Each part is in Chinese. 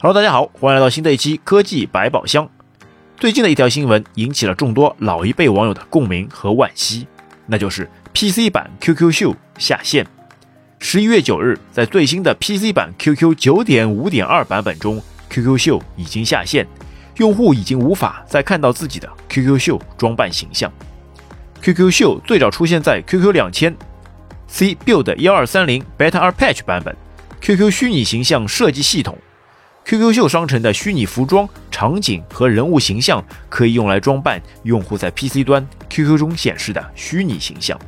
Hello，大家好，欢迎来到新的一期科技百宝箱。最近的一条新闻引起了众多老一辈网友的共鸣和惋惜，那就是 PC 版 QQ 秀下线。十一月九日，在最新的 PC 版 QQ 九点五点二版本中，QQ 秀已经下线，用户已经无法再看到自己的 QQ 秀装扮形象。QQ 秀最早出现在 QQ 两千 C Build 幺二三零 Beta 二 Patch 版本，QQ 虚拟形象设计系统。QQ 秀商城的虚拟服装、场景和人物形象可以用来装扮用户在 PC 端 QQ 中显示的虚拟形象。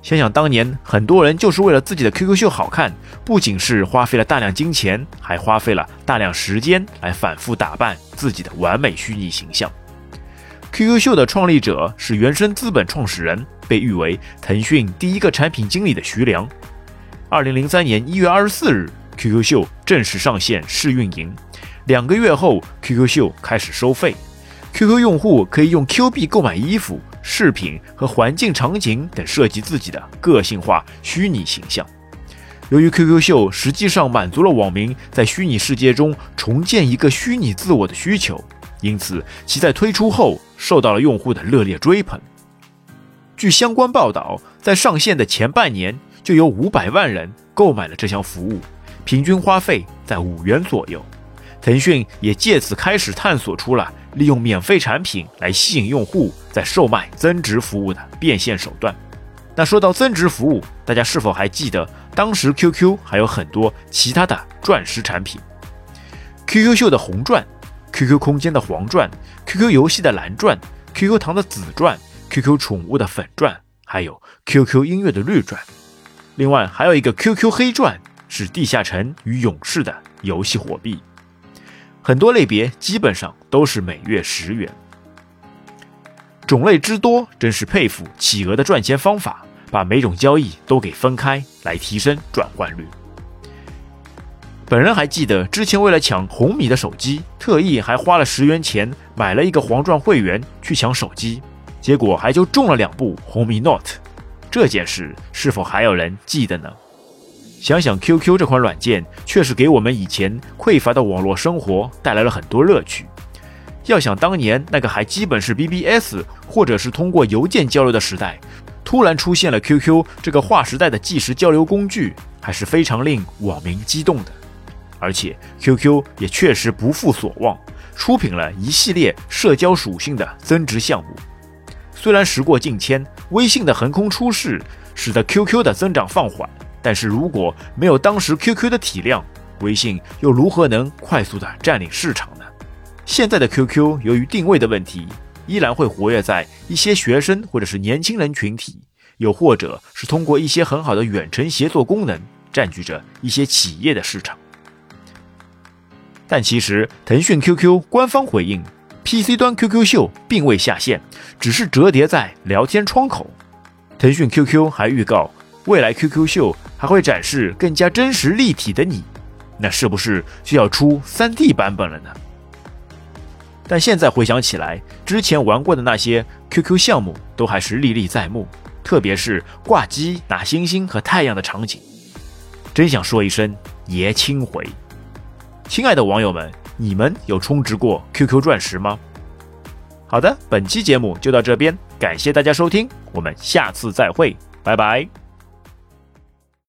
想想当年，很多人就是为了自己的 QQ 秀好看，不仅是花费了大量金钱，还花费了大量时间来反复打扮自己的完美虚拟形象。QQ 秀的创立者是原生资本创始人，被誉为腾讯第一个产品经理的徐良。二零零三年一月二十四日。QQ 秀正式上线试运营，两个月后，QQ 秀开始收费。QQ 用户可以用 Q 币购买衣服、饰品和环境场景等，设计自己的个性化虚拟形象。由于 QQ 秀实际上满足了网民在虚拟世界中重建一个虚拟自我的需求，因此其在推出后受到了用户的热烈追捧。据相关报道，在上线的前半年，就有五百万人购买了这项服务。平均花费在五元左右，腾讯也借此开始探索出了利用免费产品来吸引用户，在售卖增值服务的变现手段。那说到增值服务，大家是否还记得当时 QQ 还有很多其他的钻石产品？QQ 秀的红钻，QQ 空间的黄钻，QQ 游戏的蓝钻，QQ 糖的紫钻，QQ 宠物的粉钻，还有 QQ 音乐的绿钻。另外还有一个 QQ 黑钻。是地下城与勇士的游戏货币，很多类别基本上都是每月十元，种类之多，真是佩服企鹅的赚钱方法，把每种交易都给分开来提升转换率。本人还记得之前为了抢红米的手机，特意还花了十元钱买了一个黄钻会员去抢手机，结果还就中了两部红米 Note，这件事是否还有人记得呢？想想 QQ 这款软件，确实给我们以前匮乏的网络生活带来了很多乐趣。要想当年那个还基本是 BBS 或者是通过邮件交流的时代，突然出现了 QQ 这个划时代的即时交流工具，还是非常令网民激动的。而且 QQ 也确实不负所望，出品了一系列社交属性的增值项目。虽然时过境迁，微信的横空出世使得 QQ 的增长放缓。但是如果没有当时 QQ 的体量，微信又如何能快速的占领市场呢？现在的 QQ 由于定位的问题，依然会活跃在一些学生或者是年轻人群体，又或者是通过一些很好的远程协作功能，占据着一些企业的市场。但其实腾讯 QQ 官方回应，PC 端 QQ 秀并未下线，只是折叠在聊天窗口。腾讯 QQ 还预告。未来 QQ 秀还会展示更加真实立体的你，那是不是就要出 3D 版本了呢？但现在回想起来，之前玩过的那些 QQ 项目都还是历历在目，特别是挂机拿星星和太阳的场景，真想说一声爷青回。亲爱的网友们，你们有充值过 QQ 钻石吗？好的，本期节目就到这边，感谢大家收听，我们下次再会，拜拜。